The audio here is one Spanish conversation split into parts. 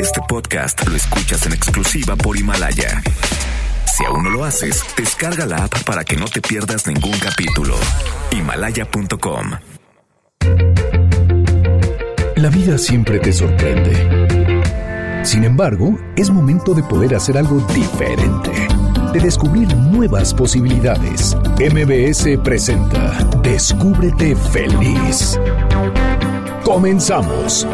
Este podcast lo escuchas en exclusiva por Himalaya. Si aún no lo haces, descarga la app para que no te pierdas ningún capítulo. Himalaya.com. La vida siempre te sorprende. Sin embargo, es momento de poder hacer algo diferente, de descubrir nuevas posibilidades. MBS presenta Descúbrete feliz. Comenzamos.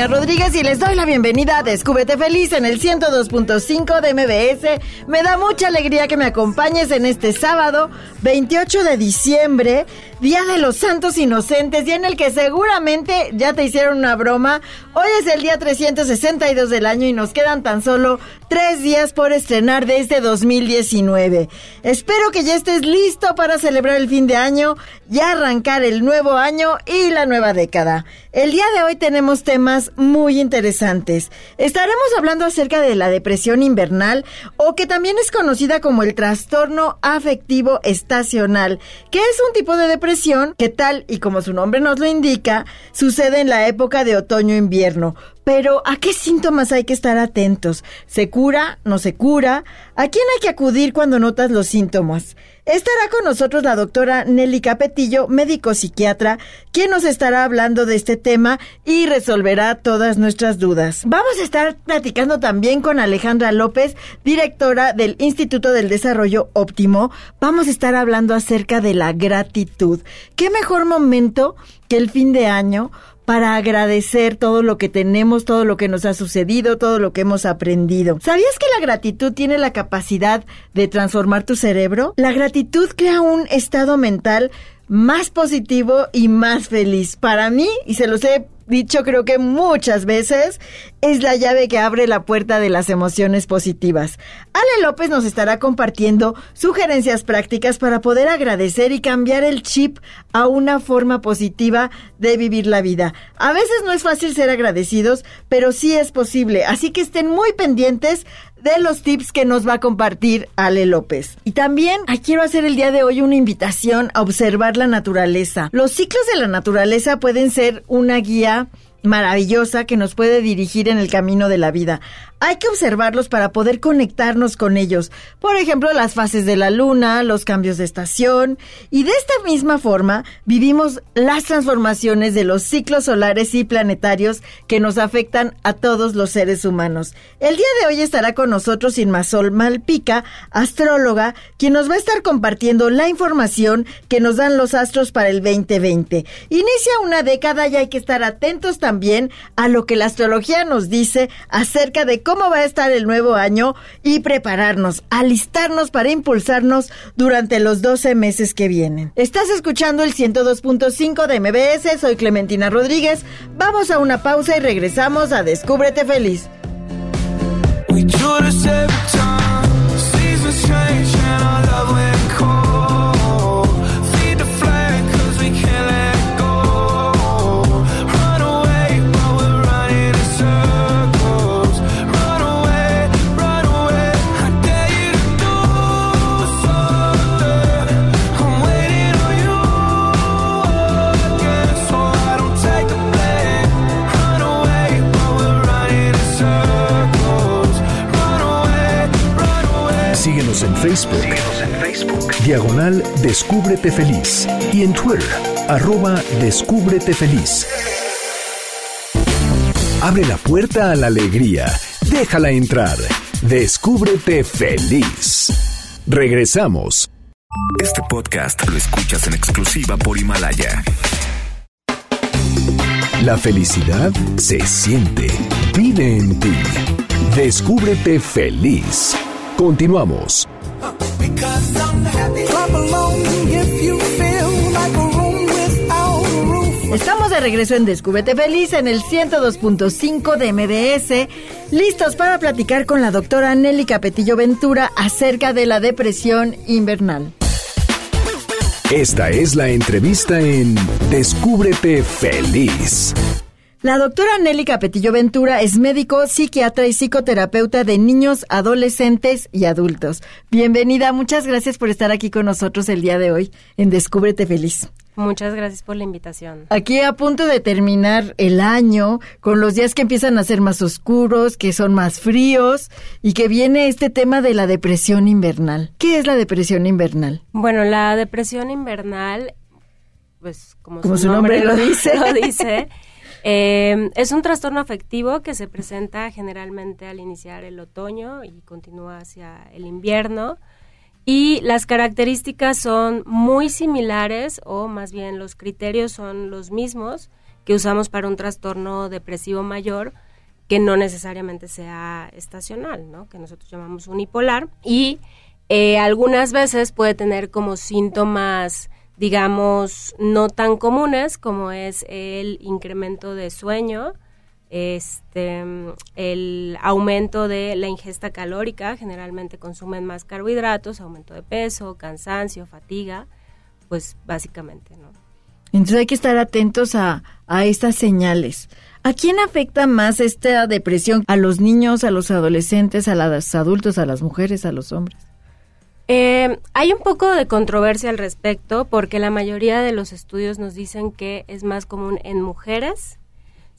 Rodríguez y les doy la bienvenida a Feliz en el 102.5 de MBS. Me da mucha alegría que me acompañes en este sábado 28 de diciembre, Día de los Santos Inocentes, día en el que seguramente ya te hicieron una broma. Hoy es el día 362 del año y nos quedan tan solo tres días por estrenar de este 2019. Espero que ya estés listo para celebrar el fin de año y arrancar el nuevo año y la nueva década. El día de hoy tenemos temas muy interesantes. Estaremos hablando acerca de la depresión invernal o que también es conocida como el trastorno afectivo estacional, que es un tipo de depresión que tal y como su nombre nos lo indica, sucede en la época de otoño-invierno. Pero, ¿a qué síntomas hay que estar atentos? ¿Se cura? ¿No se cura? ¿A quién hay que acudir cuando notas los síntomas? Estará con nosotros la doctora Nelly Capetillo, médico psiquiatra, quien nos estará hablando de este tema y resolverá todas nuestras dudas. Vamos a estar platicando también con Alejandra López, directora del Instituto del Desarrollo Óptimo. Vamos a estar hablando acerca de la gratitud. ¿Qué mejor momento que el fin de año? Para agradecer todo lo que tenemos, todo lo que nos ha sucedido, todo lo que hemos aprendido. ¿Sabías que la gratitud tiene la capacidad de transformar tu cerebro? La gratitud crea un estado mental más positivo y más feliz. Para mí, y se los he dicho creo que muchas veces, es la llave que abre la puerta de las emociones positivas. Ale López nos estará compartiendo sugerencias prácticas para poder agradecer y cambiar el chip a una forma positiva de vivir la vida. A veces no es fácil ser agradecidos, pero sí es posible, así que estén muy pendientes de los tips que nos va a compartir Ale López. Y también quiero hacer el día de hoy una invitación a observar la naturaleza. Los ciclos de la naturaleza pueden ser una guía maravillosa que nos puede dirigir en el camino de la vida. Hay que observarlos para poder conectarnos con ellos. Por ejemplo, las fases de la luna, los cambios de estación. Y de esta misma forma vivimos las transformaciones de los ciclos solares y planetarios que nos afectan a todos los seres humanos. El día de hoy estará con nosotros Inmasol Malpica, astróloga, quien nos va a estar compartiendo la información que nos dan los astros para el 2020. Inicia una década y hay que estar atentos también a lo que la astrología nos dice acerca de cómo cómo va a estar el nuevo año y prepararnos, alistarnos para impulsarnos durante los 12 meses que vienen. Estás escuchando el 102.5 de MBS, soy Clementina Rodríguez. Vamos a una pausa y regresamos a Descúbrete Feliz. En Facebook. en Facebook. Diagonal Descúbrete Feliz. Y en Twitter, arroba Descúbrete Feliz. Abre la puerta a la alegría. Déjala entrar. Descúbrete feliz. Regresamos. Este podcast lo escuchas en exclusiva por Himalaya. La felicidad se siente, vive en ti. Descúbrete feliz. Continuamos. Estamos de regreso en Descúbrete Feliz en el 102.5 de MBS, listos para platicar con la doctora Nelly Capetillo Ventura acerca de la depresión invernal. Esta es la entrevista en Descúbrete Feliz. La doctora Nelly Capetillo Ventura es médico, psiquiatra y psicoterapeuta de niños, adolescentes y adultos. Bienvenida, muchas gracias por estar aquí con nosotros el día de hoy en Descúbrete Feliz. Muchas gracias por la invitación. Aquí a punto de terminar el año, con los días que empiezan a ser más oscuros, que son más fríos y que viene este tema de la depresión invernal. ¿Qué es la depresión invernal? Bueno, la depresión invernal, pues como, su, nombre, lo dice, lo dice eh, es un trastorno afectivo que se presenta generalmente al iniciar el otoño y continúa hacia el invierno. Y las características son muy similares o más bien los criterios son los mismos que usamos para un trastorno depresivo mayor que no necesariamente sea estacional, ¿no? que nosotros llamamos unipolar y eh, algunas veces puede tener como síntomas digamos no tan comunes como es el incremento de sueño, este, el aumento de la ingesta calórica, generalmente consumen más carbohidratos, aumento de peso, cansancio, fatiga, pues básicamente, ¿no? Entonces hay que estar atentos a, a estas señales. ¿A quién afecta más esta depresión? ¿A los niños, a los adolescentes, a los adultos, a las mujeres, a los hombres? Eh, hay un poco de controversia al respecto porque la mayoría de los estudios nos dicen que es más común en mujeres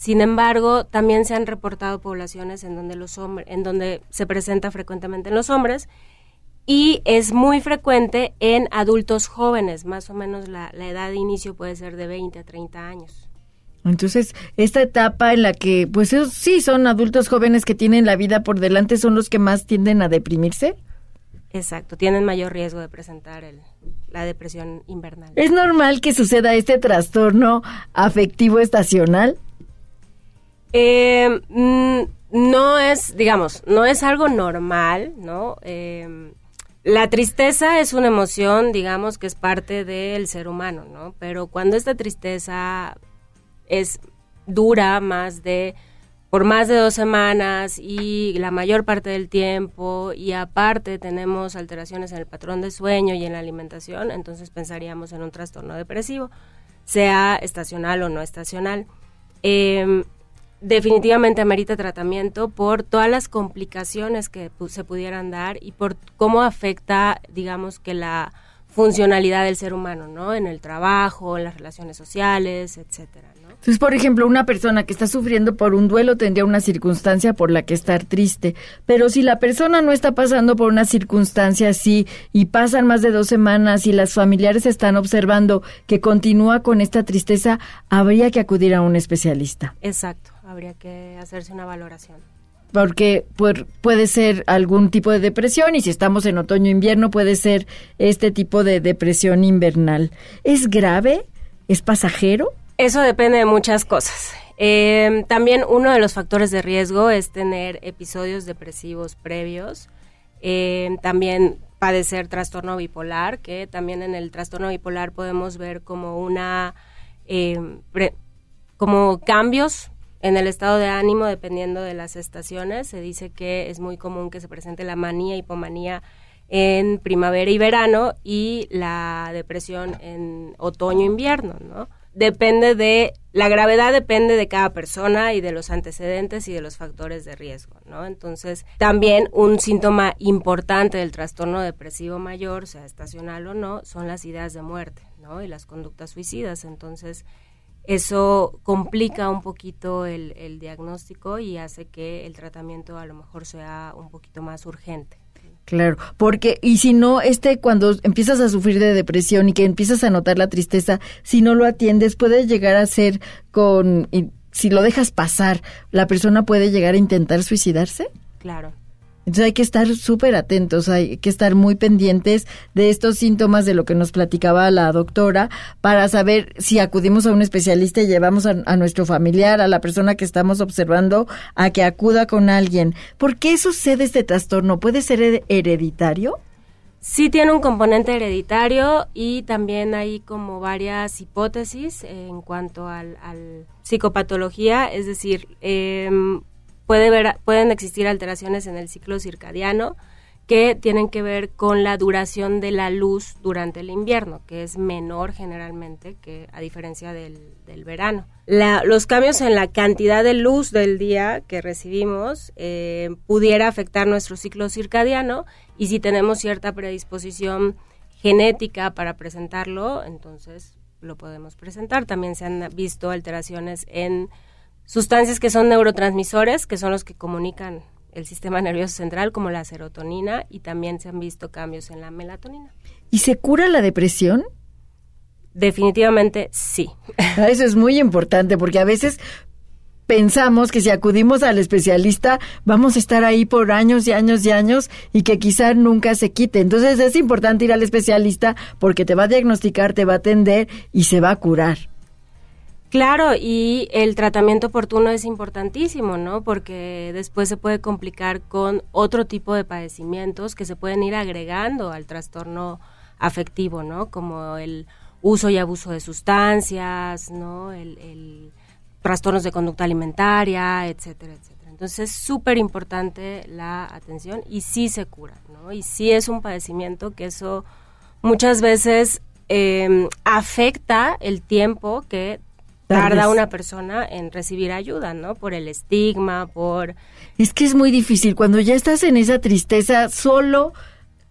sin embargo, también se han reportado poblaciones en donde los hombres, en donde se presenta frecuentemente en los hombres y es muy frecuente en adultos jóvenes, más o menos la, edad de inicio puede ser de 20 a 30 años. Entonces, esta etapa en la que, pues sí, son adultos jóvenes que tienen la vida por delante, son los que más tienden a deprimirse. Exacto, tienen mayor riesgo de presentar el, la depresión invernal. ¿Es normal que suceda este trastorno afectivo estacional? Eh, mm, no es, digamos, no es algo normal, ¿no? Eh, la tristeza es una emoción, digamos, que es parte del ser humano, ¿no? Pero cuando esta tristeza es dura más de por más de dos semanas y la mayor parte del tiempo y aparte tenemos alteraciones en el patrón de sueño y en la alimentación, entonces pensaríamos en un trastorno depresivo, sea estacional o no estacional. Eh, definitivamente amerita tratamiento por todas las complicaciones que se pudieran dar y por cómo afecta, digamos, que la funcionalidad del ser humano, ¿no? En el trabajo, en las relaciones sociales, etcétera. Entonces, por ejemplo, una persona que está sufriendo por un duelo tendría una circunstancia por la que estar triste, pero si la persona no está pasando por una circunstancia así y pasan más de dos semanas y las familiares están observando que continúa con esta tristeza, habría que acudir a un especialista. Exacto, habría que hacerse una valoración porque puede ser algún tipo de depresión y si estamos en otoño-invierno puede ser este tipo de depresión invernal. ¿Es grave? ¿Es pasajero? Eso depende de muchas cosas. Eh, también uno de los factores de riesgo es tener episodios depresivos previos. Eh, también padecer trastorno bipolar, que también en el trastorno bipolar podemos ver como una eh, como cambios en el estado de ánimo dependiendo de las estaciones. Se dice que es muy común que se presente la manía, hipomanía en primavera y verano y la depresión en otoño-invierno, ¿no? depende de, la gravedad depende de cada persona y de los antecedentes y de los factores de riesgo, ¿no? Entonces, también un síntoma importante del trastorno depresivo mayor, sea estacional o no, son las ideas de muerte, ¿no? Y las conductas suicidas. Entonces, eso complica un poquito el, el diagnóstico y hace que el tratamiento a lo mejor sea un poquito más urgente. Claro, porque y si no, este cuando empiezas a sufrir de depresión y que empiezas a notar la tristeza, si no lo atiendes puede llegar a ser con si lo dejas pasar, la persona puede llegar a intentar suicidarse. Claro. Entonces hay que estar súper atentos, hay que estar muy pendientes de estos síntomas de lo que nos platicaba la doctora para saber si acudimos a un especialista y llevamos a, nuestro familiar, a la persona que estamos observando, a que acuda con alguien. ¿Por qué sucede este trastorno? ¿Puede ser hereditario? Sí tiene un componente hereditario y también hay como varias hipótesis en cuanto al, al psicopatología, es decir, eh, pueden existir alteraciones en el ciclo circadiano que tienen que ver con la duración de la luz durante el invierno, que es menor generalmente que a diferencia del, verano. Los cambios en la cantidad de luz del día que recibimos eh, pudiera afectar nuestro ciclo circadiano y si tenemos cierta predisposición genética para presentarlo, entonces lo podemos presentar. También se han visto alteraciones en sustancias que son neurotransmisores, que son los que comunican el sistema nervioso central, como la serotonina, y también se han visto cambios en la melatonina. ¿Y se cura la depresión? Definitivamente sí. Ah, eso es muy importante porque a veces pensamos que si acudimos al especialista vamos a estar ahí por años y años y años y que quizá nunca se quite. Entonces es importante ir al especialista porque te va a diagnosticar, te va a atender y se va a curar. Claro, y el tratamiento oportuno es importantísimo, ¿no? Porque después se puede complicar con otro tipo de padecimientos que se pueden ir agregando al trastorno afectivo, ¿no? Como el uso y abuso de sustancias, ¿no? El, trastornos de conducta alimentaria, etcétera, etcétera. Entonces es súper importante la atención y sí se cura, ¿no? Y sí es un padecimiento que eso muchas veces eh, afecta el tiempo que tarda una persona en recibir ayuda, ¿no? Por el estigma, por... Es que es muy difícil. Cuando ya estás en esa tristeza, solo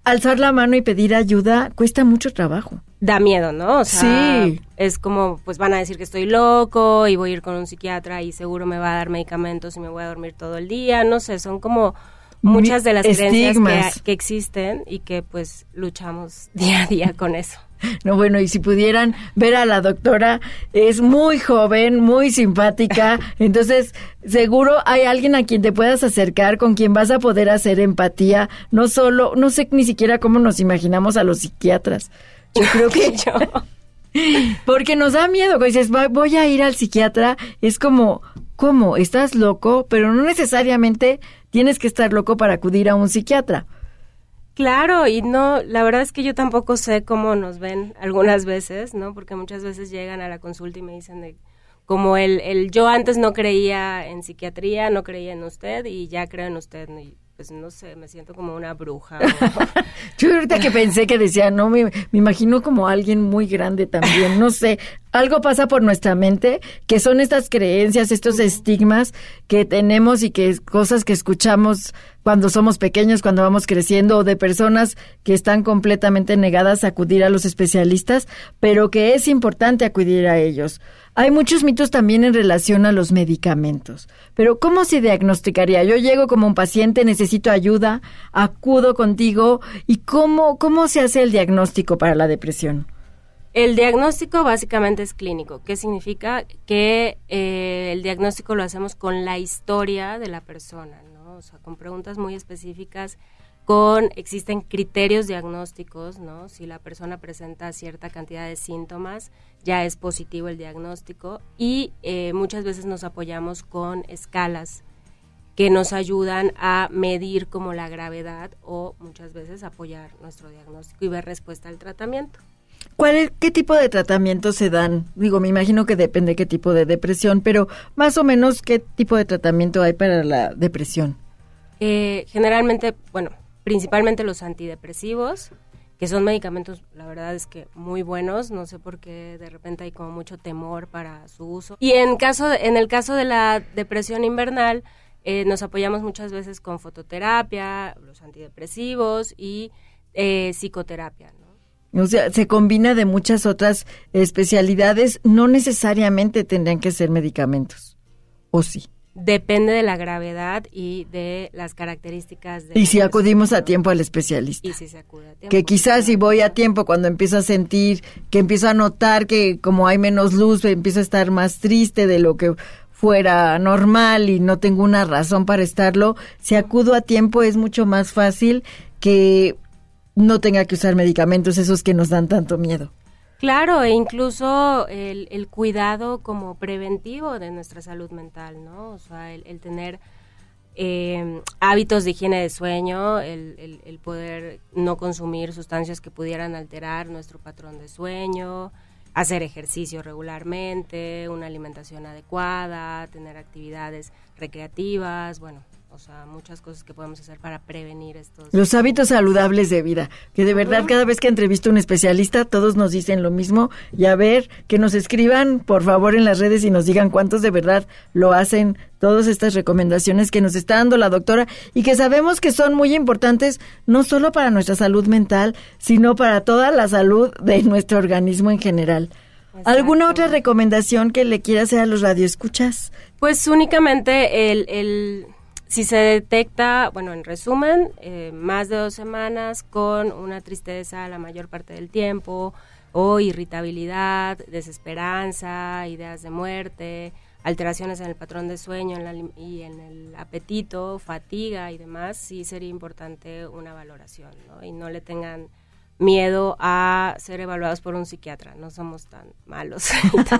alzar la mano y pedir ayuda cuesta mucho trabajo. Da miedo, ¿no? O sea, sí. Es como, pues van a decir que estoy loco y voy a ir con un psiquiatra y seguro me va a dar medicamentos y me voy a dormir todo el día. No sé, son como muchas de las creencias que, que existen y que pues luchamos día a día con eso. No, bueno, y si pudieran ver a la doctora, es muy joven, muy simpática, entonces seguro hay alguien a quien te puedas acercar, con quien vas a poder hacer empatía, no solo, no sé ni siquiera cómo nos imaginamos a los psiquiatras. Yo creo que yo. Porque nos da miedo, cuando dices, voy a ir al psiquiatra, es como, ¿cómo? ¿Estás loco? Pero no necesariamente tienes que estar loco para acudir a un psiquiatra. Claro, y no, la verdad es que yo tampoco sé cómo nos ven algunas veces, ¿no? Porque muchas veces llegan a la consulta y me dicen de, como el, el yo antes no creía en psiquiatría, no creía en usted y ya creo en usted. Y pues no sé, me siento como una bruja. yo ahorita que pensé que decía, no, me, me imagino como alguien muy grande también, no sé, algo pasa por nuestra mente, que son estas creencias, estos estigmas que tenemos y que cosas que escuchamos cuando somos pequeños, cuando vamos creciendo, o de personas que están completamente negadas a acudir a los especialistas, pero que es importante acudir a ellos. Hay muchos mitos también en relación a los medicamentos. Pero ¿cómo se diagnosticaría? Yo llego como un paciente, necesito ayuda, acudo contigo y cómo cómo se hace el diagnóstico para la depresión? El diagnóstico básicamente es clínico. ¿Qué significa? Que eh, el diagnóstico lo hacemos con la historia de la persona, ¿no? O sea, con preguntas muy específicas, con existen criterios diagnósticos, ¿no? Si la persona presenta cierta cantidad de síntomas, ya es positivo el diagnóstico y eh, muchas veces nos apoyamos con escalas que nos ayudan a medir como la gravedad o muchas veces apoyar nuestro diagnóstico y ver respuesta al tratamiento. ¿Cuál ¿Qué tipo de tratamientos se dan? Digo, me imagino que depende qué tipo de depresión, pero más o menos qué tipo de tratamiento hay para la depresión. Eh, generalmente, bueno, principalmente los antidepresivos, que son medicamentos, la verdad es que muy buenos, no sé por qué de repente hay como mucho temor para su uso. Y en, caso, en el caso de la depresión invernal, eh, nos apoyamos muchas veces con fototerapia, los antidepresivos y eh, psicoterapia. O sea, se combina de muchas otras especialidades, no necesariamente tendrían que ser medicamentos, ¿o sí? Depende de la gravedad y de las características. De y si acudimos a tiempo al especialista. Y si se acude a tiempo. Que quizás si voy a tiempo, cuando empiezo a sentir, que empiezo a notar que como hay menos luz, empiezo a estar más triste de lo que fuera normal y no tengo una razón para estarlo, si acudo a tiempo es mucho más fácil que no tenga que usar medicamentos esos que nos dan tanto miedo. Claro, e incluso el, el cuidado como preventivo de nuestra salud mental, ¿no? O sea, el, tener eh, hábitos de higiene de sueño, el, el, poder no consumir sustancias que pudieran alterar nuestro patrón de sueño, hacer ejercicio regularmente, una alimentación adecuada, tener actividades recreativas, bueno, o sea, muchas cosas que podemos hacer para prevenir estos... Los hábitos saludables de vida, que de verdad cada vez que entrevisto a un especialista todos nos dicen lo mismo y a ver, que nos escriban por favor en las redes y nos digan cuántos de verdad lo hacen, todas estas recomendaciones que nos está dando la doctora y que sabemos que son muy importantes no solo para nuestra salud mental, sino para toda la salud de nuestro organismo en general. ¿Alguna otra recomendación que le quiera hacer a los radioescuchas? Pues únicamente el, el si se detecta, bueno, en resumen, eh, más de dos semanas con una tristeza la mayor parte del tiempo, o irritabilidad, desesperanza, ideas de muerte, alteraciones en el patrón de sueño y en el apetito, fatiga y demás, sí sería importante una valoración, ¿no? Y no le tengan miedo a ser evaluados por un psiquiatra. No somos tan malos.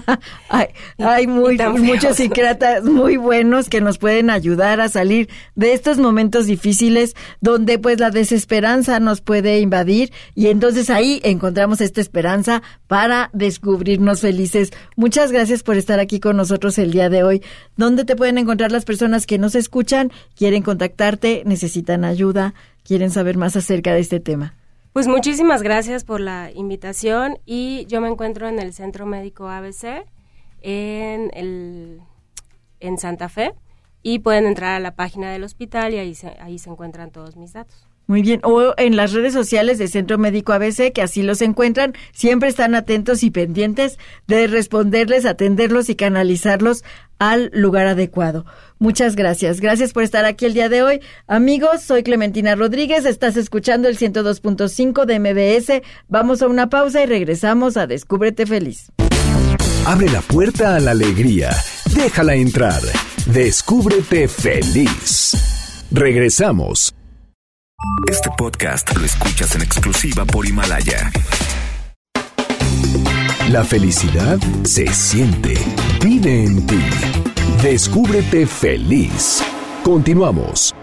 hay, muchos psiquiatras muy buenos que nos pueden ayudar a salir de estos momentos difíciles donde pues la desesperanza nos puede invadir y entonces ahí encontramos esta esperanza para descubrirnos felices. Muchas gracias por estar aquí con nosotros el día de hoy. ¿Dónde te pueden encontrar las personas que nos escuchan, quieren contactarte, necesitan ayuda, quieren saber más acerca de este tema? Pues muchísimas gracias por la invitación y yo me encuentro en el Centro Médico ABC en, el, en Santa Fe y pueden entrar a la página del hospital y ahí se, ahí se encuentran todos mis datos. Muy bien, o en las redes sociales de Centro Médico ABC, que así los encuentran, siempre están atentos y pendientes de responderles, atenderlos y canalizarlos al lugar adecuado. Muchas gracias. Gracias por estar aquí el día de hoy. Amigos, soy Clementina Rodríguez, estás escuchando el 102.5 de MBS. Vamos a una pausa y regresamos a Descúbrete Feliz. Abre la puerta a la alegría. Déjala entrar. Descúbrete feliz. Regresamos. Este podcast lo escuchas en exclusiva por Himalaya. La felicidad se siente, vive en ti. Descúbrete feliz. Continuamos.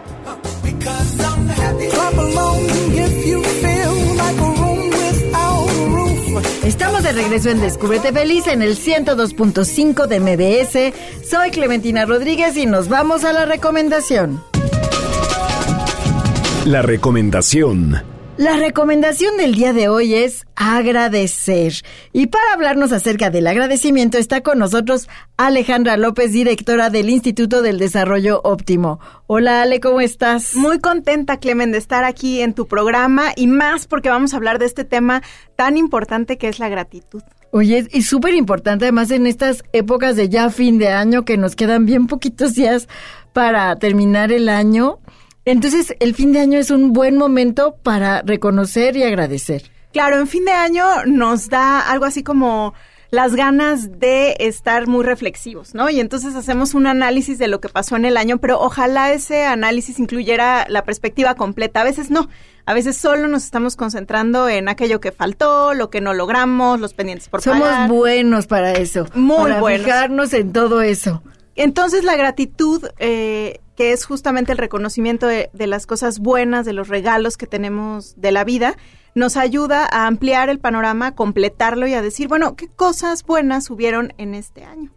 Estamos de regreso en Descúbrete Feliz en el 102.5 de MBS. Soy Clementina Rodríguez y nos vamos a la recomendación. La recomendación. La recomendación del día de hoy es agradecer. Y para hablarnos acerca del agradecimiento está con nosotros Alejandra López, directora del Instituto del Desarrollo Óptimo. Hola Ale, ¿cómo estás? Muy contenta, Clemen, de estar aquí en tu programa y más porque vamos a hablar de este tema tan importante que es la gratitud. Oye, y súper importante además en estas épocas de ya fin de año que nos quedan bien poquitos días para terminar el año. Entonces, el fin de año es un buen momento para reconocer y agradecer. Claro, en fin de año nos da algo así como las ganas de estar muy reflexivos, ¿no? Y entonces hacemos un análisis de lo que pasó en el año, pero ojalá ese análisis incluyera la perspectiva completa. A veces no, a veces solo nos estamos concentrando en aquello que faltó, lo que no logramos, los pendientes por Somos buenos para eso. Muy para fijarnos en todo eso. Entonces la gratitud eh, que es justamente el reconocimiento de, las cosas buenas, de los regalos que tenemos de la vida, nos ayuda a ampliar el panorama, completarlo y a decir, bueno, ¿qué cosas buenas hubieron en este año?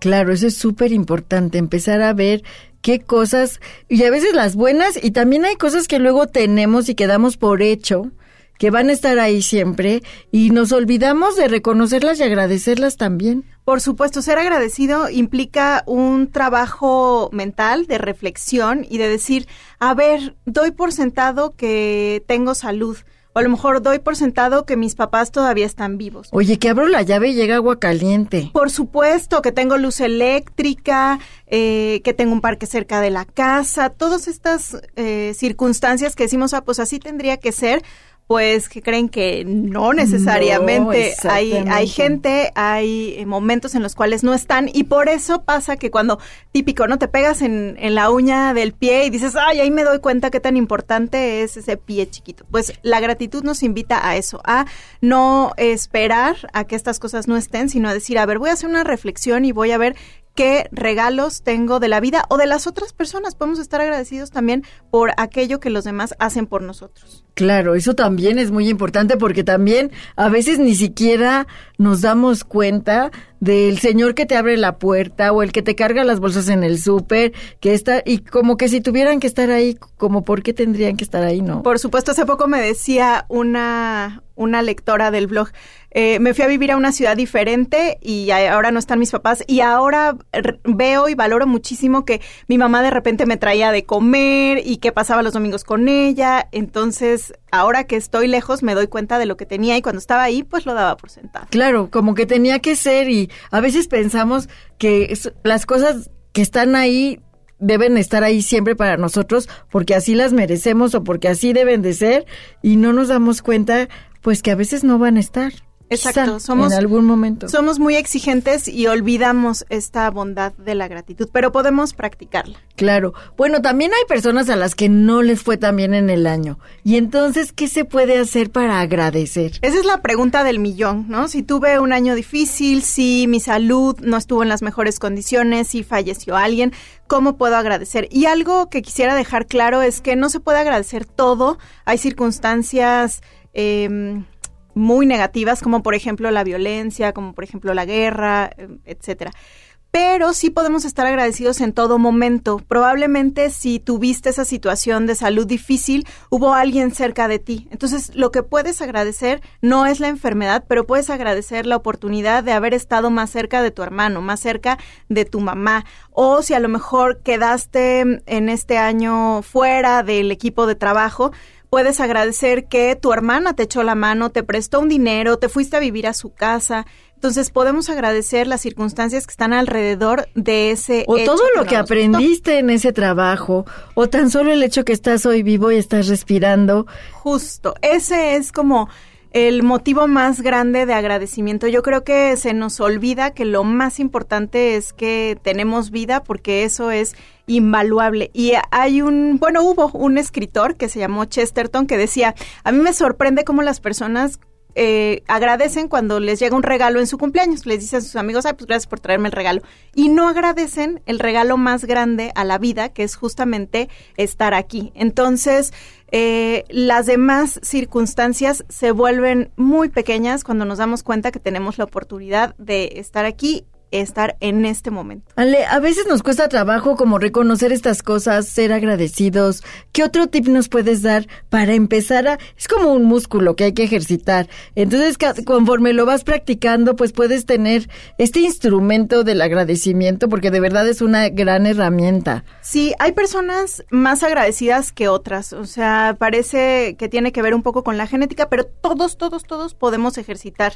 Claro, eso es súper importante, empezar a ver qué cosas, y a veces las buenas, y también hay cosas que luego tenemos y que damos por hecho, que van a estar ahí siempre, y nos olvidamos de reconocerlas y agradecerlas también. Por supuesto, ser agradecido implica un trabajo mental de reflexión y de decir, a ver, doy por sentado que tengo salud. O a lo mejor doy por sentado que mis papás todavía están vivos. Oye, que abro la llave y llega agua caliente. Por supuesto, que tengo luz eléctrica, eh, que tengo un parque cerca de la casa, todas estas eh, circunstancias que decimos, ah, pues así tendría que ser, pues que creen que no necesariamente hay, hay gente, hay eh, momentos en los cuales no están y por eso pasa que cuando típico, ¿no? Te pegas en, en la uña del pie y dices, ay, ahí me doy cuenta qué tan importante es ese pie chiquito. Pues la gratitud nos invita a eso, a no esperar a que estas cosas no estén, sino a decir, a ver, voy a hacer una reflexión y voy a ver qué regalos tengo de la vida o de las otras personas. Podemos estar agradecidos también por aquello que los demás hacen por nosotros. Claro, eso también es muy importante porque también a veces ni siquiera nos damos cuenta del señor que te abre la puerta o el que te carga las bolsas en el súper, que está y como que si tuvieran que estar ahí, como por qué tendrían que estar ahí, ¿no? Por supuesto, hace poco me decía una una lectora del blog, eh, me fui a vivir a una ciudad diferente y ahora no están mis papás y ahora veo y valoro muchísimo que mi mamá de repente me traía de comer y que pasaba los domingos con ella, entonces ahora que estoy lejos me doy cuenta de lo que tenía y cuando estaba ahí pues lo daba por sentado. Claro, como que tenía que ser y a veces pensamos que las cosas que están ahí deben estar ahí siempre para nosotros porque así las merecemos o porque así deben de ser y no nos damos cuenta pues que a veces no van a estar. Exacto, somos en algún momento. Somos muy exigentes y olvidamos esta bondad de la gratitud, pero podemos practicarla. Claro. Bueno, también hay personas a las que no les fue tan bien en el año. Y entonces, ¿qué se puede hacer para agradecer? Esa es la pregunta del millón, ¿no? Si tuve un año difícil, si mi salud no estuvo en las mejores condiciones, si falleció alguien, ¿cómo puedo agradecer? Y algo que quisiera dejar claro es que no se puede agradecer todo. Hay circunstancias eh, muy negativas, como por ejemplo la violencia, como por ejemplo la guerra, em, etcétera. Pero sí podemos estar agradecidos en todo momento. Probablemente si tuviste esa situación de salud difícil, hubo alguien cerca de ti. Entonces, lo que puedes agradecer no es la enfermedad, pero puedes agradecer la oportunidad de haber estado más cerca de tu hermano, más cerca de tu mamá. O si a lo mejor quedaste en este año fuera del equipo de trabajo, puedes agradecer que tu hermana te echó la mano, te prestó un dinero, te fuiste a vivir a su casa. Entonces podemos agradecer las circunstancias que están alrededor de ese... O todo lo que aprendiste en ese trabajo, o tan solo el hecho que estás hoy vivo y estás respirando. Justo, ese es como el motivo más grande de agradecimiento. Yo creo que se nos olvida que lo más importante es que tenemos vida porque eso es invaluable. Y hay un, bueno, hubo un escritor que se llamó Chesterton que decía, a mí me sorprende cómo las personas eh, agradecen cuando les llega un regalo en su cumpleaños. Les dicen a sus amigos, ay, pues gracias por traerme el regalo. Y no agradecen el regalo más grande a la vida, que es justamente estar aquí. Entonces, eh, las demás circunstancias se vuelven muy pequeñas cuando nos damos cuenta que tenemos la oportunidad de estar aquí estar en este momento. Ale, a veces nos cuesta trabajo como reconocer estas cosas, ser agradecidos. ¿Qué otro tip nos puedes dar para empezar a... Es como un músculo que hay que ejercitar. Entonces, conforme lo vas practicando, pues puedes tener este instrumento del agradecimiento porque de verdad es una gran herramienta. Sí, hay personas más agradecidas que otras. O sea, parece que tiene que ver un poco con la genética, pero todos, todos, todos podemos ejercitar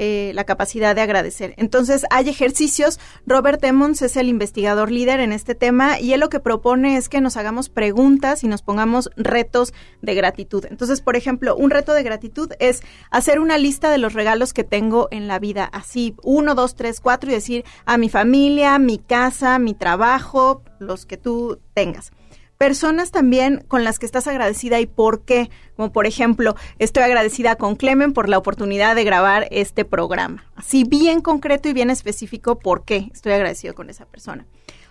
eh, la capacidad de agradecer. Entonces, hay ejercicios. Robert Emmons es el investigador líder en este tema y él lo que propone es que nos hagamos preguntas y nos pongamos retos de gratitud. Entonces, por ejemplo, un reto de gratitud es hacer una lista de los regalos que tengo en la vida, así, uno, dos, tres, cuatro, y decir a mi familia, mi casa, mi trabajo, los que tú tengas personas también con las que estás agradecida y por qué. Como por ejemplo, estoy agradecida con Clemen por la oportunidad de grabar este programa. Así bien concreto y bien específico por qué estoy agradecido con esa persona.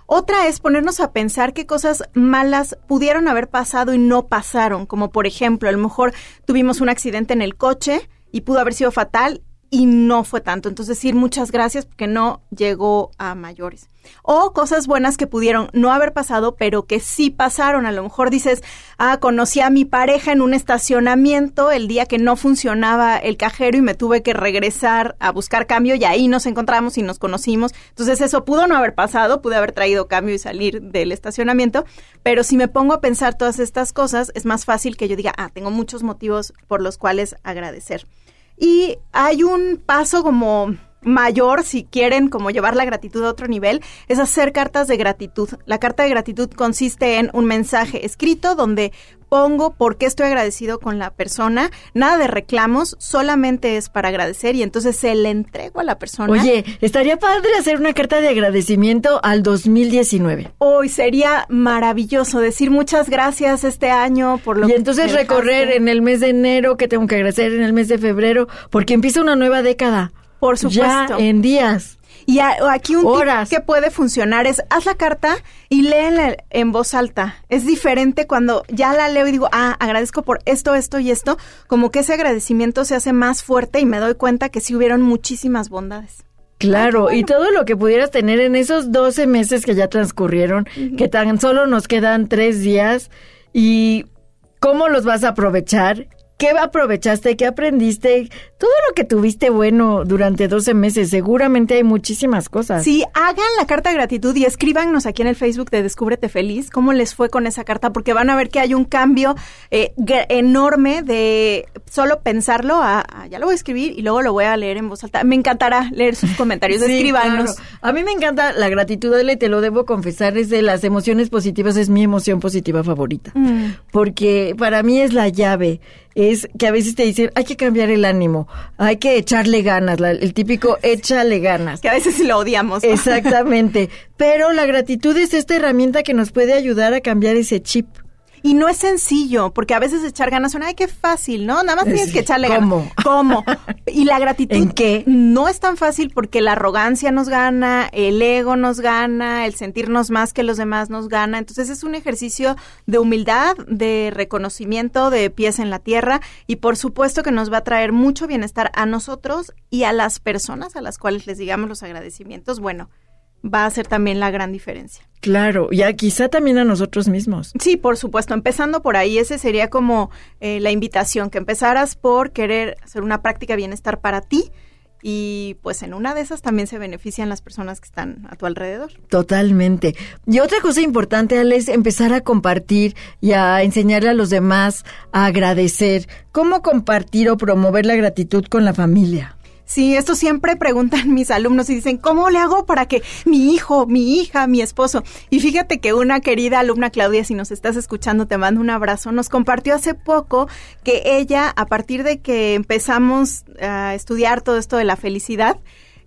Otra es ponernos a pensar qué cosas malas pudieron haber pasado y no pasaron, como por ejemplo, a lo mejor tuvimos un accidente en el coche y pudo haber sido fatal y no fue tanto. Entonces decir muchas gracias porque no llegó a mayores. O cosas buenas que pudieron no haber pasado, pero que sí pasaron. A lo mejor dices, ah, conocí a mi pareja en un estacionamiento el día que no funcionaba el cajero y me tuve que regresar a buscar cambio y ahí nos encontramos y nos conocimos. Entonces eso pudo no haber pasado, pude haber traído cambio y salir del estacionamiento, pero si me pongo a pensar todas estas cosas, es más fácil que yo diga, ah, tengo muchos motivos por los cuales agradecer. Y hay un paso como mayor, si quieren como llevar la gratitud a otro nivel, es hacer cartas de gratitud. La carta de gratitud consiste en un mensaje escrito donde pongo por qué estoy agradecido con la persona, nada de reclamos, solamente es para agradecer y entonces se le entrego a la persona. Oye, estaría padre hacer una carta de agradecimiento al 2019. Hoy sería maravilloso decir muchas gracias este año por lo y que entonces recorrer en el mes de enero que tengo que agradecer en el mes de febrero, porque empieza una nueva década. Por supuesto. Ya en días. Y a- aquí un tip Horas. que puede funcionar es haz la carta y léela en voz alta. Es diferente cuando ya la leo y digo, ah, agradezco por esto, esto y esto, como que ese agradecimiento se hace más fuerte y me doy cuenta que sí hubieron muchísimas bondades. Claro, y todo lo que pudieras tener en esos 12 meses que ya transcurrieron, que tan solo nos quedan tres días, y cómo los vas a aprovechar, qué aprovechaste, qué aprendiste, todo lo que tuviste bueno durante 12 meses, seguramente hay muchísimas cosas. Sí, hagan la carta de gratitud y escríbanos aquí en el Facebook de Descúbrete Feliz cómo les fue con esa carta, porque van a ver que hay un cambio eh, enorme de solo pensarlo a, a, ya lo voy a escribir y luego lo voy a leer en voz alta. Me encantará leer sus comentarios, Sí, escríbanos. claro. A mí me encanta la gratitud, Ale, te lo debo confesar, es de las emociones positivas, es mi emoción positiva favorita. Mm. Porque para mí es la llave. Es que a veces te dicen, hay que cambiar el ánimo, hay que echarle ganas, la- el típico échale ganas. Que a veces lo odiamos. ¿no? Exactamente. Pero la gratitud es esta herramienta que nos puede ayudar a cambiar ese chip. Y no es sencillo, porque a veces echar ganas suena, ay, qué fácil, ¿no? Nada más tienes que echarle ¿cómo? ganas. ¿Cómo? Y la gratitud ¿En qué? no es tan fácil porque la arrogancia nos gana, el ego nos gana, el sentirnos más que los demás nos gana. Entonces es un ejercicio de humildad, de reconocimiento, de pies en la tierra y por supuesto que nos va a traer mucho bienestar a nosotros y a las personas a las cuales les digamos los agradecimientos. Bueno, va a ser también la gran diferencia. Claro, ya quizá también a nosotros mismos. Sí, por supuesto. Empezando por ahí, ese sería como eh, la invitación, que empezaras por querer hacer una práctica de bienestar para ti y pues en una de esas también se benefician las personas que están a tu alrededor. Totalmente. Y otra cosa importante, Ale, es empezar a compartir y a enseñarle a los demás a agradecer. ¿Cómo compartir o promover la gratitud con la familia? Sí, esto siempre preguntan mis alumnos y dicen, ¿cómo le hago para que mi hijo, mi hija, mi esposo? Y fíjate que una querida alumna, Claudia, si nos estás escuchando, te mando un abrazo, nos compartió hace poco que ella, a partir de que empezamos a estudiar todo esto de la felicidad,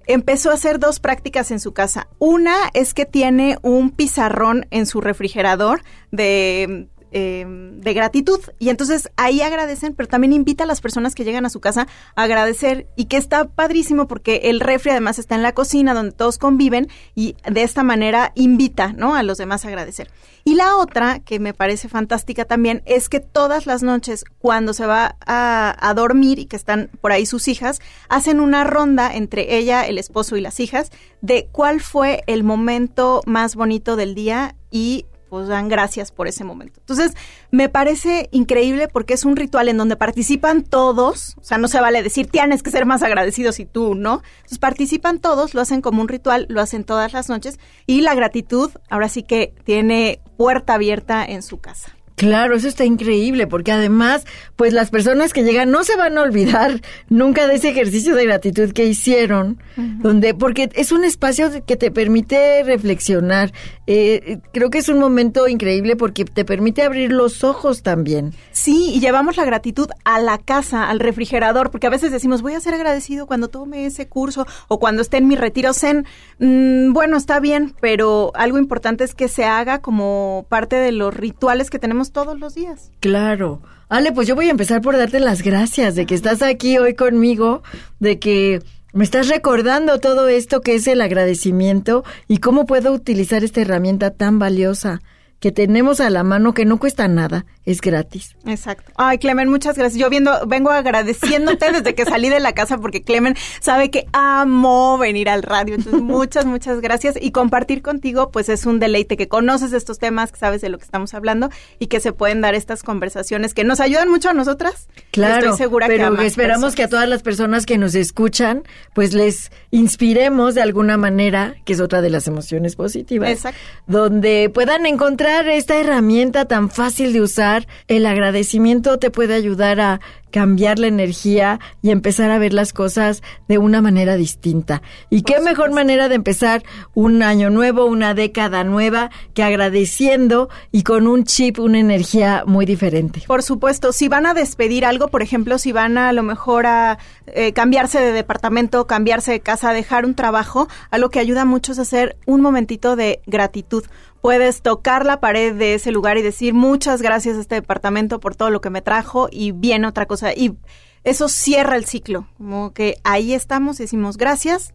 empezó a hacer dos prácticas en su casa. Una es que tiene un pizarrón en su refrigerador de eh, de gratitud y entonces ahí agradecen, pero también invita a las personas que llegan a su casa a agradecer y que está padrísimo porque el refri además está en la cocina donde todos conviven y de esta manera invita, ¿no? a los demás a agradecer. Y la otra que me parece fantástica también es que todas las noches cuando se va a, a dormir y que están por ahí sus hijas, hacen una ronda entre ella, el esposo y las hijas de cuál fue el momento más bonito del día y pues dan gracias por ese momento. Entonces, me parece increíble porque es un ritual en donde participan todos, o sea, no se vale decir tienes que ser más agradecidos y tú, ¿no? Entonces, participan todos, lo hacen como un ritual, lo hacen todas las noches y la gratitud ahora sí que tiene puerta abierta en su casa. Claro, eso está increíble, porque además, pues las personas que llegan no se van a olvidar nunca de ese ejercicio de gratitud que hicieron, donde, porque es un espacio que te permite reflexionar. Eh, creo que es un momento increíble porque te permite abrir los ojos también. Sí, y llevamos la gratitud a la casa, al refrigerador, porque a veces decimos, voy a ser agradecido cuando tome ese curso o cuando esté en mi retiro zen. Mm, bueno, está bien, pero algo importante es que se haga como parte de los rituales que tenemos todos los días. Claro. Ale, pues yo voy a empezar por darte las gracias de que estás aquí hoy conmigo, de que me estás recordando todo esto que es el agradecimiento y cómo puedo utilizar esta herramienta tan valiosa que tenemos a la mano que no cuesta nada, es gratis. Exacto. Ay, Clemen, muchas gracias. Yo viendo, vengo agradeciéndote desde que salí de la casa porque Clemen sabe que amo venir al radio. Entonces, muchas, muchas gracias. Y compartir contigo, pues es un deleite que conoces estos temas, que sabes de lo que estamos hablando y que se pueden dar estas conversaciones que nos ayudan mucho a nosotras. Claro, Estoy segura que pero más esperamos que a todas las personas que nos escuchan, pues les inspiremos de alguna manera, que es otra de las emociones positivas, Exacto. donde puedan encontrar encontrar esta herramienta tan fácil de usar, el agradecimiento te puede ayudar a cambiar la energía y empezar a ver las cosas de una manera distinta. Y qué mejor manera de empezar un año nuevo, una década nueva, que agradeciendo y con un chip, una energía muy diferente. Por supuesto, si van a despedir algo, por ejemplo, si van a, lo mejor a eh, cambiarse de departamento, cambiarse de casa, dejar un trabajo, a lo que ayuda mucho es hacer un momentito de gratitud puedes tocar la pared de ese lugar y decir muchas gracias a este departamento por todo lo que me trajo y viene otra cosa. Y eso cierra el ciclo, como que ahí estamos, decimos gracias,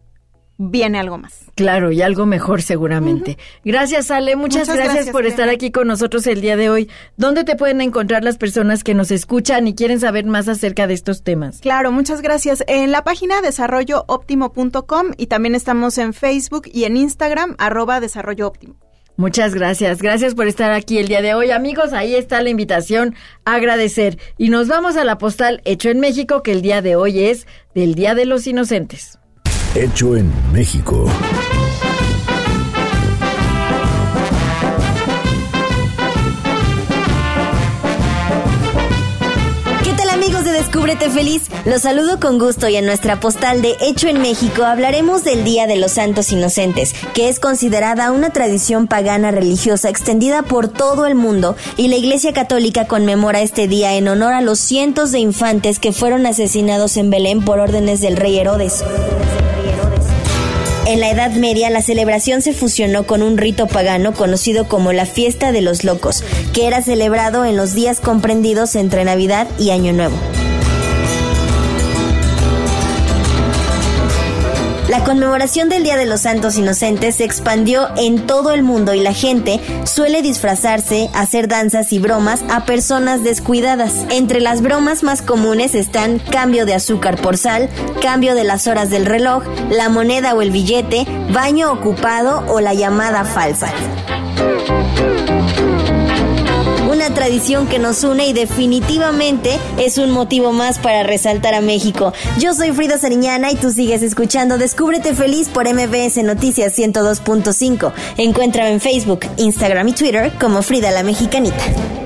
viene algo más. Claro, y algo mejor seguramente. Gracias, Ale. Muchas, gracias, por estar aquí con nosotros el día de hoy. ¿Dónde te pueden encontrar las personas que nos escuchan y quieren saber más acerca de estos temas? Claro, muchas gracias. En la página desarrollooptimo.com y también estamos en Facebook y en Instagram, arroba desarrollo Muchas gracias. Gracias por estar aquí el día de hoy. Amigos, ahí está la invitación a agradecer. Y nos vamos a la postal Hecho en México, que el día de hoy es del Día de los Inocentes. Hecho en México. Descúbrete feliz. Los saludo con gusto y en nuestra postal de Hecho en México hablaremos del Día de los Santos Inocentes, que es considerada una tradición pagana religiosa extendida por todo el mundo y la Iglesia Católica conmemora este día en honor a los cientos de infantes que fueron asesinados en Belén por órdenes del rey Herodes. En la Edad Media la celebración se fusionó con un rito pagano conocido como la Fiesta de los Locos, que era celebrado en los días comprendidos entre Navidad y Año Nuevo. Conmemoración del Día de los Santos Inocentes se expandió en todo el mundo y la gente suele disfrazarse, hacer danzas y bromas a personas descuidadas. Entre las bromas más comunes están cambio de azúcar por sal, cambio de las horas del reloj, la moneda o el billete, baño ocupado o la llamada falsa tradición que nos une y definitivamente es un motivo más para resaltar a México. Yo soy Frida Sariñana y tú sigues escuchando Descúbrete Feliz por MBS Noticias 102.5. Encuéntrame en Facebook, Instagram y Twitter como Frida la Mexicanita.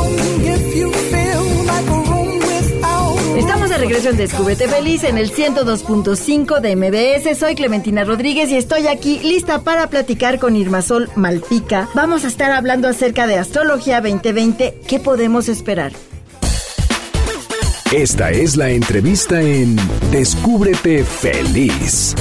Regreso en Descúbrete Feliz en el 102.5 de MBS. Soy Clementina Rodríguez y estoy aquí lista para platicar con Irmasol Malpica. Vamos a estar hablando acerca de Astrología 2020. ¿Qué podemos esperar? Esta es la entrevista en Descúbrete Feliz.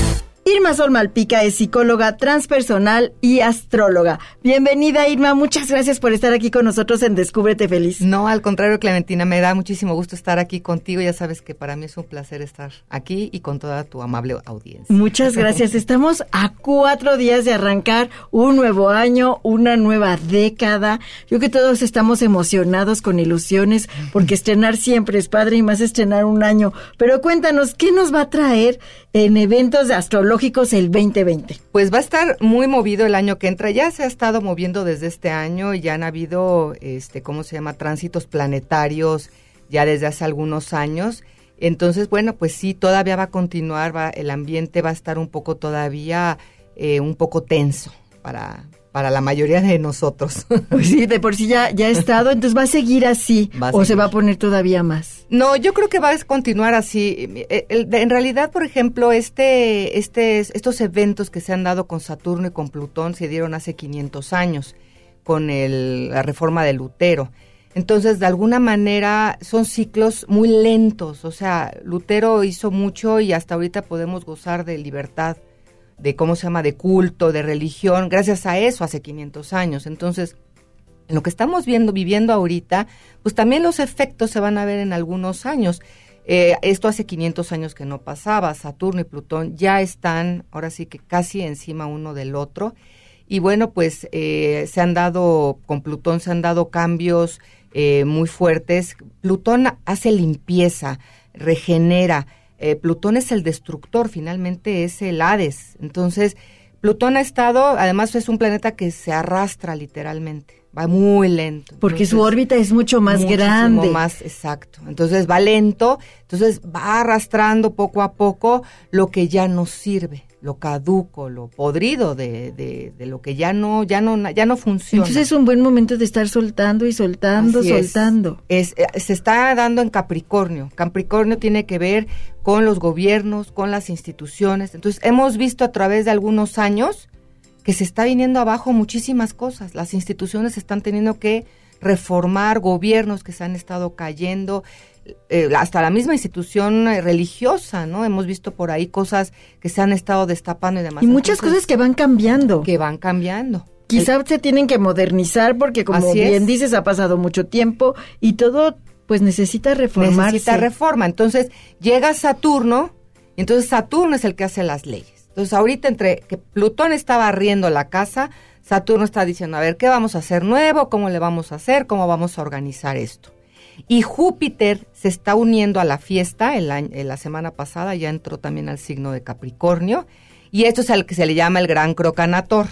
Irma Sol Malpica es psicóloga transpersonal y astróloga. Bienvenida Irma, muchas gracias por estar aquí con nosotros en Descúbrete Feliz. No, al contrario Clementina, me da muchísimo gusto estar aquí contigo. Ya sabes que para mí es un placer estar aquí y con toda tu amable audiencia. Muchas gracias. Estamos a cuatro días de arrancar un nuevo año, una nueva década. Yo que todos estamos emocionados con ilusiones porque estrenar siempre es padre y más estrenar un año. Pero cuéntanos, ¿qué nos va a traer en eventos de astrología? El 2020? Pues va a estar muy movido el año que entra. Ya se ha estado moviendo desde este año y ya han habido, este, ¿cómo se llama? Tránsitos planetarios ya desde hace algunos años. Entonces, bueno, pues sí, todavía va a continuar, va, el ambiente va a estar un poco todavía, eh, un poco tenso para, para la mayoría de nosotros. Pues sí, de por sí ya, ya ha estado, entonces va a seguir así o se va a poner todavía más. No, yo creo que va a continuar así. Eh, en realidad, por ejemplo, este, este, estos eventos que se han dado con Saturno y con Plutón se dieron hace 500 años con el, la reforma de Lutero. Entonces, de alguna manera, son ciclos muy lentos. O sea, Lutero hizo mucho y hasta ahorita podemos gozar de libertad de cómo se llama, de culto, de religión, gracias a eso hace 500 años. Entonces, en lo que estamos viendo, viviendo ahorita, pues también los efectos se van a ver en algunos años. Eh, esto hace 500 años que no pasaba. Saturno y Plutón ya están, ahora sí que casi encima uno del otro. Y bueno, pues eh, se han dado, con Plutón se han dado cambios eh, muy fuertes. Plutón hace limpieza, regenera. Plutón es el destructor, finalmente es el Hades. Entonces, Plutón ha estado, además es un planeta que se arrastra literalmente va muy lento. Porque su órbita es mucho más grande. más exacto. Entonces va lento, entonces va arrastrando poco a poco lo que ya no sirve, lo caduco, lo podrido de, de, lo que ya no, ya no, ya no funciona. Entonces es un buen momento de estar soltando y soltando, soltando. Es. Eh, se está dando en Capricornio. Capricornio tiene que ver con los gobiernos, con las instituciones. Entonces hemos visto a través de algunos años que se está viniendo abajo muchísimas cosas. Las instituciones están teniendo que reformar, gobiernos que se han estado cayendo, eh, hasta la misma institución eh, religiosa, ¿no? Hemos visto por ahí cosas que se han estado destapando y demás. Y muchas cosas que van cambiando. Que van cambiando. Quizá se tienen que modernizar porque, como bien dices, ha pasado mucho tiempo y todo, pues necesita reformarse. Necesita reforma. Entonces llega Saturno y entonces Saturno es el que hace las leyes. Entonces, ahorita entre que Plutón está barriendo la casa, Saturno está diciendo, a ver, ¿qué vamos a hacer nuevo? ¿Cómo le vamos a hacer? ¿Cómo vamos a organizar esto? Y Júpiter se está uniendo a la fiesta, en la, semana pasada ya entró también al signo de Capricornio, y esto es al que se le llama el gran crocanator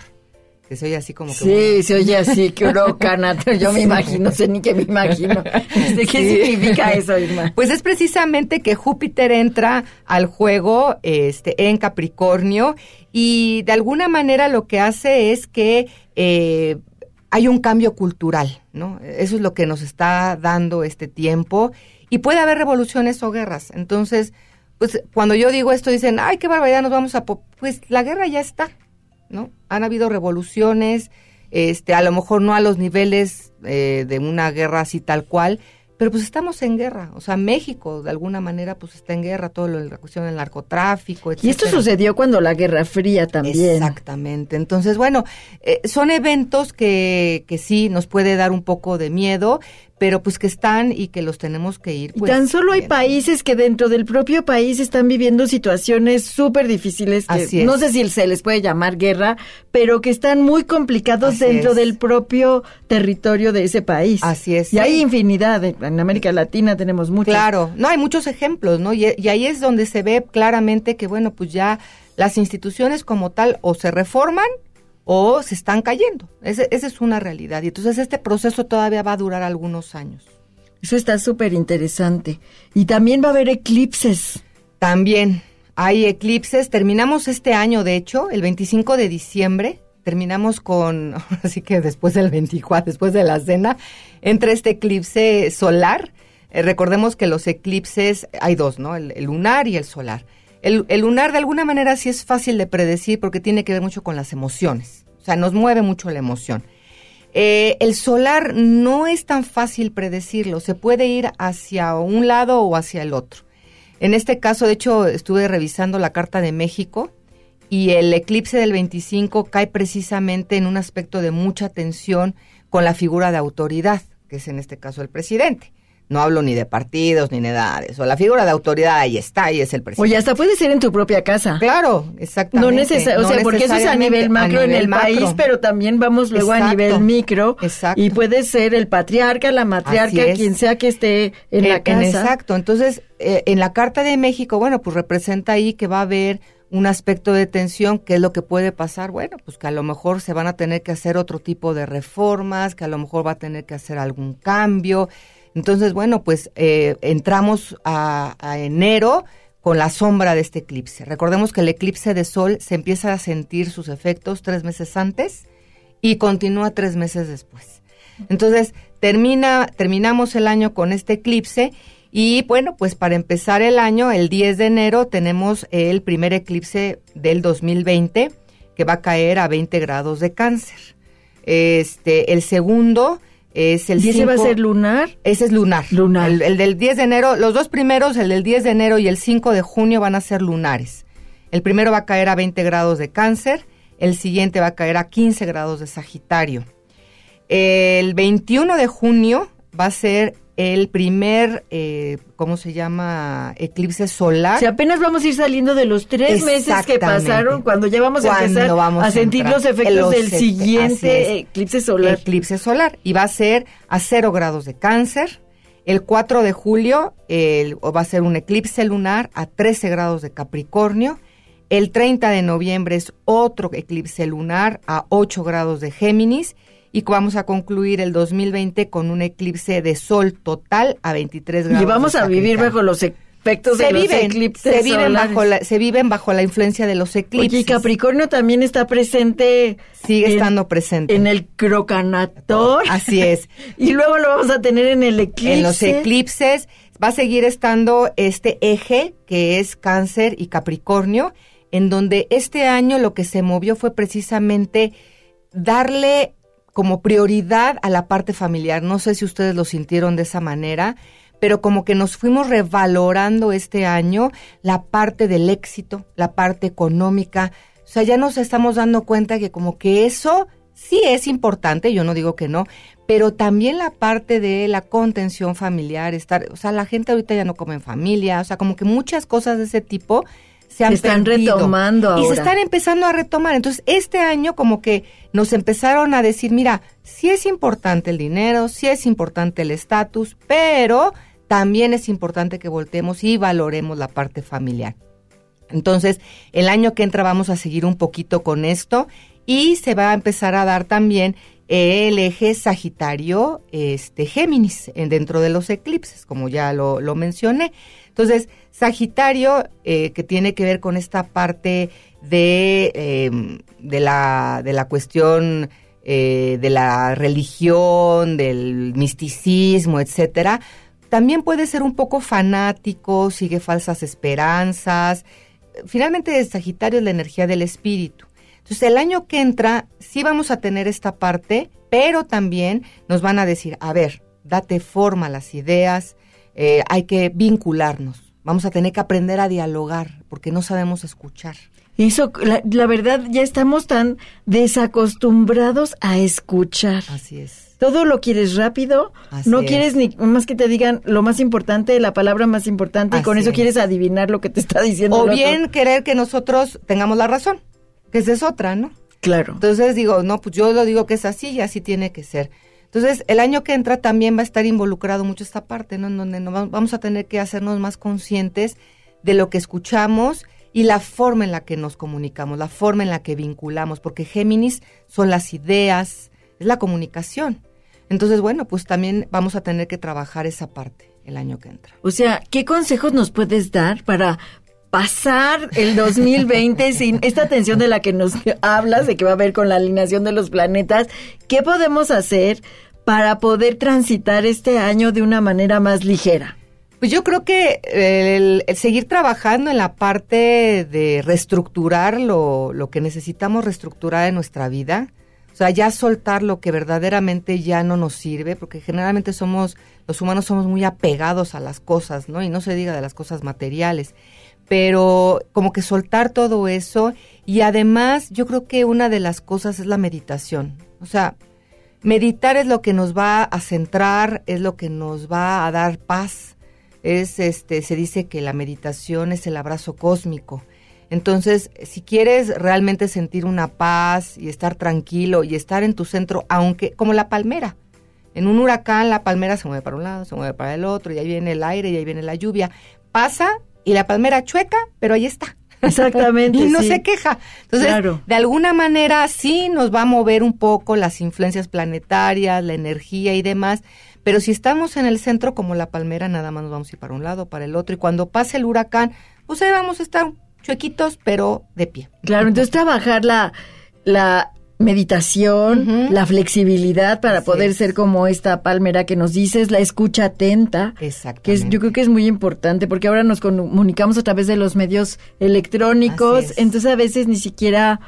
que se oye así como que... Sí, se oye así, crocanator, yo me imagino, no sé ni qué me imagino. ¿Qué significa eso, Irma? Pues es precisamente que Júpiter entra al juego este, en Capricornio y de alguna manera lo que hace es que eh, hay un cambio cultural, ¿no? Eso es lo que nos está dando este tiempo y puede haber revoluciones o guerras. Entonces, pues cuando yo digo esto dicen, ay, qué barbaridad, nos vamos a... Pues la guerra ya está, ¿no? Han habido revoluciones, este, a lo mejor no a los niveles eh, de una guerra así tal cual, pero pues estamos en guerra, o sea, México de alguna manera pues está en guerra, todo lo, la cuestión del narcotráfico, etc. Y esto sucedió cuando la Guerra Fría también. Exactamente, entonces bueno, eh, son eventos que, que sí nos puede dar un poco de miedo, pero pues que están y que los tenemos que ir. Pues, tan solo hay países que dentro del propio país están viviendo situaciones súper difíciles, que no sé si se les puede llamar guerra, pero que están muy complicados dentro del propio territorio de ese país. Así es. Y hay infinidad, en América Latina tenemos muchos. Claro, no, hay muchos ejemplos, ¿no? Y, y ahí es donde se ve claramente que, bueno, pues ya las instituciones como tal o se reforman o se están cayendo. esa es una realidad. Y entonces este proceso todavía va a durar algunos años. Eso está súper interesante. Y también va a haber eclipses. También hay eclipses. Terminamos este año, de hecho, el 25 de diciembre. Terminamos con, así que después del 24, después de la cena, entre este eclipse solar. Eh, recordemos que los eclipses, hay dos, ¿no? el lunar y el solar. El, lunar de alguna manera sí es fácil de predecir porque tiene que ver mucho con las emociones, o sea, nos mueve mucho la emoción. Eh, el solar no es tan fácil predecirlo, se puede ir hacia un lado o hacia el otro. En este caso, de hecho, estuve revisando la Carta de México y el eclipse del 25 cae precisamente en un aspecto de mucha tensión con la figura de autoridad, que es en este caso el presidente. No hablo ni de partidos ni de edades. O la figura de autoridad ahí está, y es el presidente. Oye, hasta puede ser en tu propia casa. Claro, exactamente. No necesariamente. o sea, porque eso es a nivel macro en el país, pero también vamos luego a nivel micro. Exacto. Y puede ser el patriarca, la matriarca, quien sea que esté en, la casa. exacto. Entonces, eh, en la Carta de México, bueno, pues representa ahí que va a haber un aspecto de tensión, ¿qué es lo que puede pasar? Bueno, pues que a lo mejor se van a tener que hacer otro tipo de reformas, que a lo mejor va a tener que hacer algún cambio. Entonces, bueno, pues eh, entramos a, enero con la sombra de este eclipse. Recordemos que el eclipse de sol se empieza a sentir sus efectos tres meses antes y continúa tres meses después. Entonces, termina, terminamos el año con este eclipse y bueno, pues para empezar el año, el 10 de enero, tenemos el primer eclipse del 2020 que va a caer a 20 grados de cáncer. Este, el segundo es el ¿Y ese va a ser lunar? Ese es lunar. Lunar. El, del 10 de enero, los dos primeros, el del 10 de enero y el 5 de junio van a ser lunares. El primero va a caer a 20 grados de cáncer, el siguiente va a caer a 15 grados de Sagitario. El 21 de junio va a ser el primer, eh, ¿cómo se llama? Eclipse solar. Si apenas vamos a ir saliendo de los tres meses que pasaron, cuando ya vamos a empezar a, sentir los efectos del siguiente eclipse solar. Eclipse solar. Y va a ser a cero grados de cáncer. El 4 de julio va a ser un eclipse lunar a 13 grados de Capricornio. El 30 de noviembre es otro eclipse lunar a 8 grados de Géminis y vamos a concluir el 2020 con un eclipse de sol total a 23 grados. Y vamos a vivir bajo los efectos de los eclipses se viven bajo la se viven bajo la influencia de los eclipses. y Capricornio también está presente sigue estando presente en el crocanator. Así es. y luego lo vamos a tener en el eclipse. En los eclipses va a seguir estando este eje que es Cáncer y Capricornio, en donde este año lo que se movió fue precisamente darle como prioridad a la parte familiar. No sé si ustedes lo sintieron de esa manera, pero como que nos fuimos revalorando este año la parte del éxito, la parte económica. O sea, ya nos estamos dando cuenta que como que eso sí es importante, yo no digo que no, pero también la parte de la contención familiar, estar, o sea, la gente ahorita ya no come en familia, o sea, como que muchas cosas de ese tipo se, están retomando ahora. Y se están empezando a retomar. Entonces, este año como que nos empezaron a decir, mira, sí es importante el dinero, sí es importante el estatus, pero también es importante que voltemos y valoremos la parte familiar. Entonces, el año que entra vamos a seguir un poquito con esto y se va a empezar a dar también el eje Sagitario este Géminis dentro de los eclipses, como ya lo, lo mencioné. Entonces, Sagitario, eh, que tiene que ver con esta parte de, em, de, la, de la cuestión eh, de la religión, del misticismo, etcétera, también puede ser un poco fanático, sigue falsas esperanzas. Finalmente, Sagitario es la energía del espíritu. Entonces, el año que entra, sí vamos a tener esta parte, pero también nos van a decir, a ver, date forma a las ideas, eh, hay que vincularnos Vamos a tener que aprender a dialogar porque no sabemos escuchar. Eso, la, verdad, ya estamos tan desacostumbrados a escuchar. Así es. Todo lo quieres rápido, no quieres ni más que te digan lo más importante, la palabra más importante, y con eso quieres adivinar lo que te está diciendo. O bien querer que nosotros tengamos la razón, que esa es otra, ¿no? Claro. Entonces digo, no, pues yo lo digo que es así y así tiene que ser. Entonces, el año que entra también va a estar involucrado mucho esta parte, ¿no? En donde nos vamos a tener que hacernos más conscientes de lo que escuchamos y la forma en la que nos comunicamos, la forma en la que vinculamos, porque Géminis son las ideas, es la comunicación. Entonces, bueno, pues también vamos a tener que trabajar esa parte el año que entra. O sea, ¿qué consejos nos puedes dar para pasar el 2020 sin esta tensión de la que nos hablas, de que va a haber con la alineación de los planetas, ¿qué podemos hacer para poder transitar este año de una manera más ligera? Pues yo creo que el, seguir trabajando en la parte de reestructurar lo, lo que necesitamos reestructurar en nuestra vida, o sea, ya soltar lo que verdaderamente ya no nos sirve, porque generalmente somos, los humanos somos muy apegados a las cosas, ¿no? Y no se diga de las cosas materiales pero como que soltar todo eso y además yo creo que una de las cosas es la meditación. O sea, meditar es lo que nos va a centrar, es lo que nos va a dar paz. Es este se dice que la meditación es el abrazo cósmico. Entonces, si quieres realmente sentir una paz y estar tranquilo y estar en tu centro, aunque como la palmera, en un huracán la palmera se mueve para un lado, se mueve para el otro, y ahí viene el aire y ahí viene la lluvia. Pasa y la palmera chueca, pero ahí está. Exactamente. y no se queja. Entonces, de alguna manera sí nos va a mover un poco las influencias planetarias, la energía y demás, pero si estamos en el centro como la palmera, nada más nos vamos a ir para un lado, para el otro, y cuando pase el huracán, pues ahí vamos a estar chuequitos, pero de pie. Claro, entonces trabajar la, la meditación, la flexibilidad para poder ser como esta palmera que nos dices, la escucha atenta, que es, yo creo que es muy importante porque ahora nos comunicamos a través de los medios electrónicos, entonces a veces ni siquiera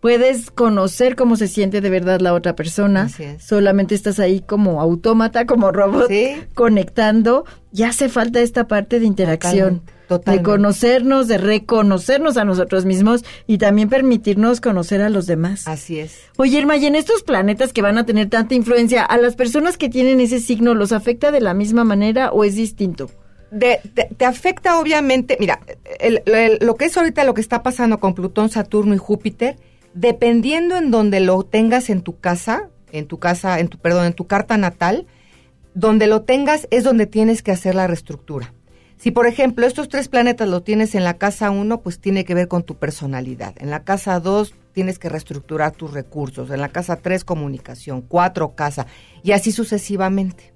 puedes conocer cómo se siente de verdad la otra persona. Así es. Solamente estás ahí como autómata, como robot, Sí. conectando. Ya hace falta esta parte de interacción. Totalmente, totalmente. De conocernos, de reconocernos a nosotros mismos y también permitirnos conocer a los demás. Así es. Oye, Irma, y en estos planetas que van a tener tanta influencia, ¿a las personas que tienen ese signo los afecta de la misma manera o es distinto? De- te, te afecta obviamente, mira, el- el- lo que es ahorita lo que está pasando con Plutón, Saturno y Júpiter, dependiendo en donde lo tengas en tu casa, en tu casa, en tu, perdón, en tu carta natal, donde lo tengas es donde tienes que hacer la reestructura. Si, por ejemplo, estos tres planetas lo tienes en la casa 1, pues tiene que ver con tu personalidad. En la casa 2 tienes que reestructurar tus recursos. En la casa 3, comunicación. 4, casa. Y así sucesivamente.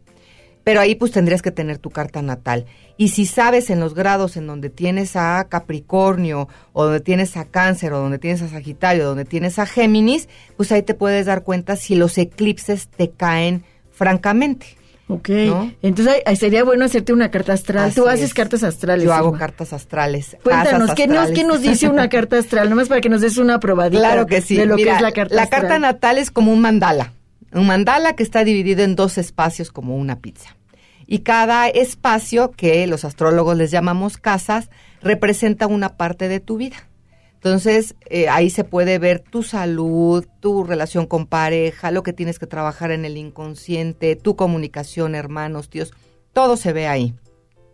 Pero ahí pues tendrías que tener tu carta natal. Y si sabes en los grados en donde tienes a Capricornio, o donde tienes a Cáncer, o donde tienes a Sagitario, donde tienes a Géminis, pues ahí te puedes dar cuenta si los eclipses te caen francamente. Ok. ¿No? Entonces ahí- sería bueno hacerte una carta astral. Así Tú haces es. cartas astrales. Yo hago cartas astrales. Cuéntanos, ¿qué nos, astrales. ¿qué nos dice una carta astral? Nomás para que nos des una probadita Claro que sí. de lo Mira, que es la carta astral. carta natal es como un mandala. Un mandala que está dividido en dos espacios como una pizza. Y cada espacio, que los astrólogos les llamamos casas, representa una parte de tu vida. Entonces, eh, ahí se puede ver tu salud, tu relación con pareja, lo que tienes que trabajar en el inconsciente, tu comunicación, hermanos, tíos, todo se ve ahí.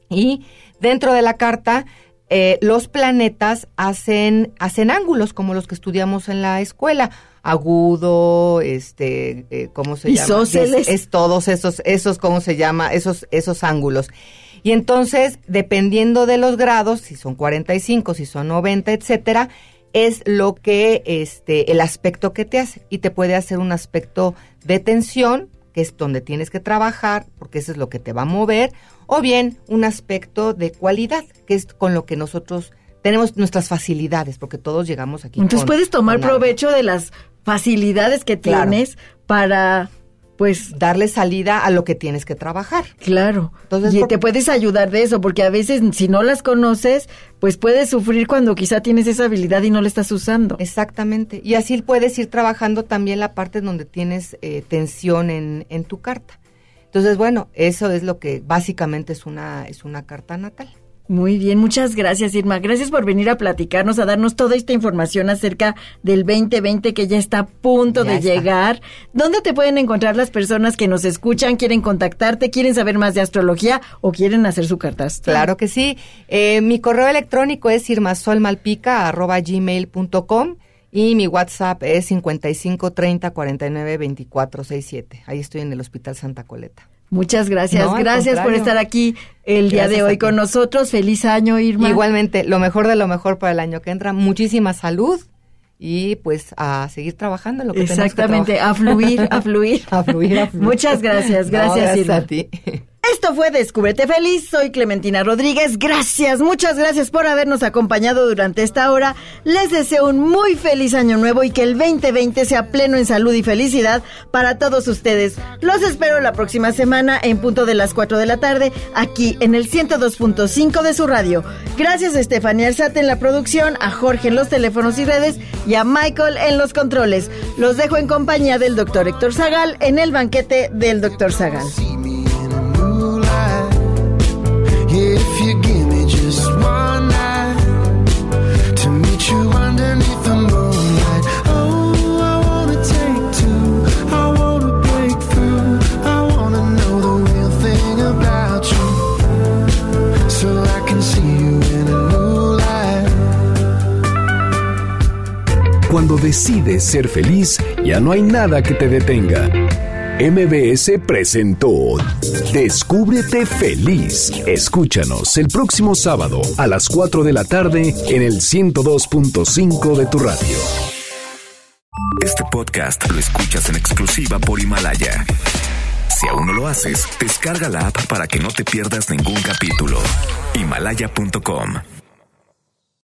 Y dentro de la carta, eh, los planetas hacen, hacen ángulos como los que estudiamos en la escuela. Agudo, este, eh, ¿cómo se llama? Es, es todos esos, esos, ¿cómo se llama? Esos, esos ángulos. Y entonces, dependiendo de los grados, si son 45, si son 90, etcétera, es lo que, este, el aspecto que te hace. Y te puede hacer un aspecto de tensión, que es donde tienes que trabajar, porque eso es lo que te va a mover, o bien un aspecto de cualidad, que es con lo que nosotros tenemos nuestras facilidades, porque todos llegamos aquí. Entonces con- puedes tomar provecho de las facilidades que Claro. tienes para, pues, Darle salida a lo que tienes que trabajar. claro. Entonces, y te puedes ayudar de eso, porque a veces si no las conoces, pues puedes sufrir cuando quizá tienes esa habilidad y no la estás usando. Exactamente. Y así puedes ir trabajando también la parte donde tienes eh, tensión en, en tu carta. Entonces, bueno, eso es lo que básicamente es una, es una carta natal. Muy bien, muchas gracias Irma. Gracias por venir a platicarnos, a darnos toda esta información acerca del 2020 que ya está a punto Ya de está. llegar. ¿Dónde te pueden encontrar las personas que nos escuchan, quieren contactarte, quieren saber más de astrología o quieren hacer su carta astral? Claro que sí. Eh, mi correo electrónico es irmasolmalpica.gmail.com y mi WhatsApp es 55 30 49 24 67. Ahí estoy en el Hospital Santa Coleta. Muchas gracias. No, gracias por estar aquí el día Gracias de hoy con nosotros. Feliz año, Irma. Igualmente, lo mejor de lo mejor para el año que entra. Muchísima salud y pues a seguir trabajando en lo que tenemos que Exactamente, a fluir, a fluir. A fluir, a fluir. Muchas gracias, No, gracias, Irma. a ti. Esto fue Descúbrete Feliz, soy Clementina Rodríguez, gracias, muchas gracias por habernos acompañado durante esta hora. Les deseo un muy feliz año nuevo y que el 2020 sea pleno en salud y felicidad para todos ustedes. Los espero la próxima semana en punto de las 4 de la tarde aquí en el 102.5 de su radio. Gracias a Estefanía Arzate en la producción, a Jorge en los teléfonos y redes y a Michael en los controles. Los dejo en compañía del doctor Héctor Zagal en el banquete del doctor Zagal. Cuando decides ser feliz, ya no hay nada que te detenga. MBS presentó Descúbrete feliz. Escúchanos el próximo sábado a las 4 de la tarde en el 102.5 de tu radio. Este podcast lo escuchas en exclusiva por Himalaya. Si aún no lo haces, descarga la app para que no te pierdas ningún capítulo. Himalaya.com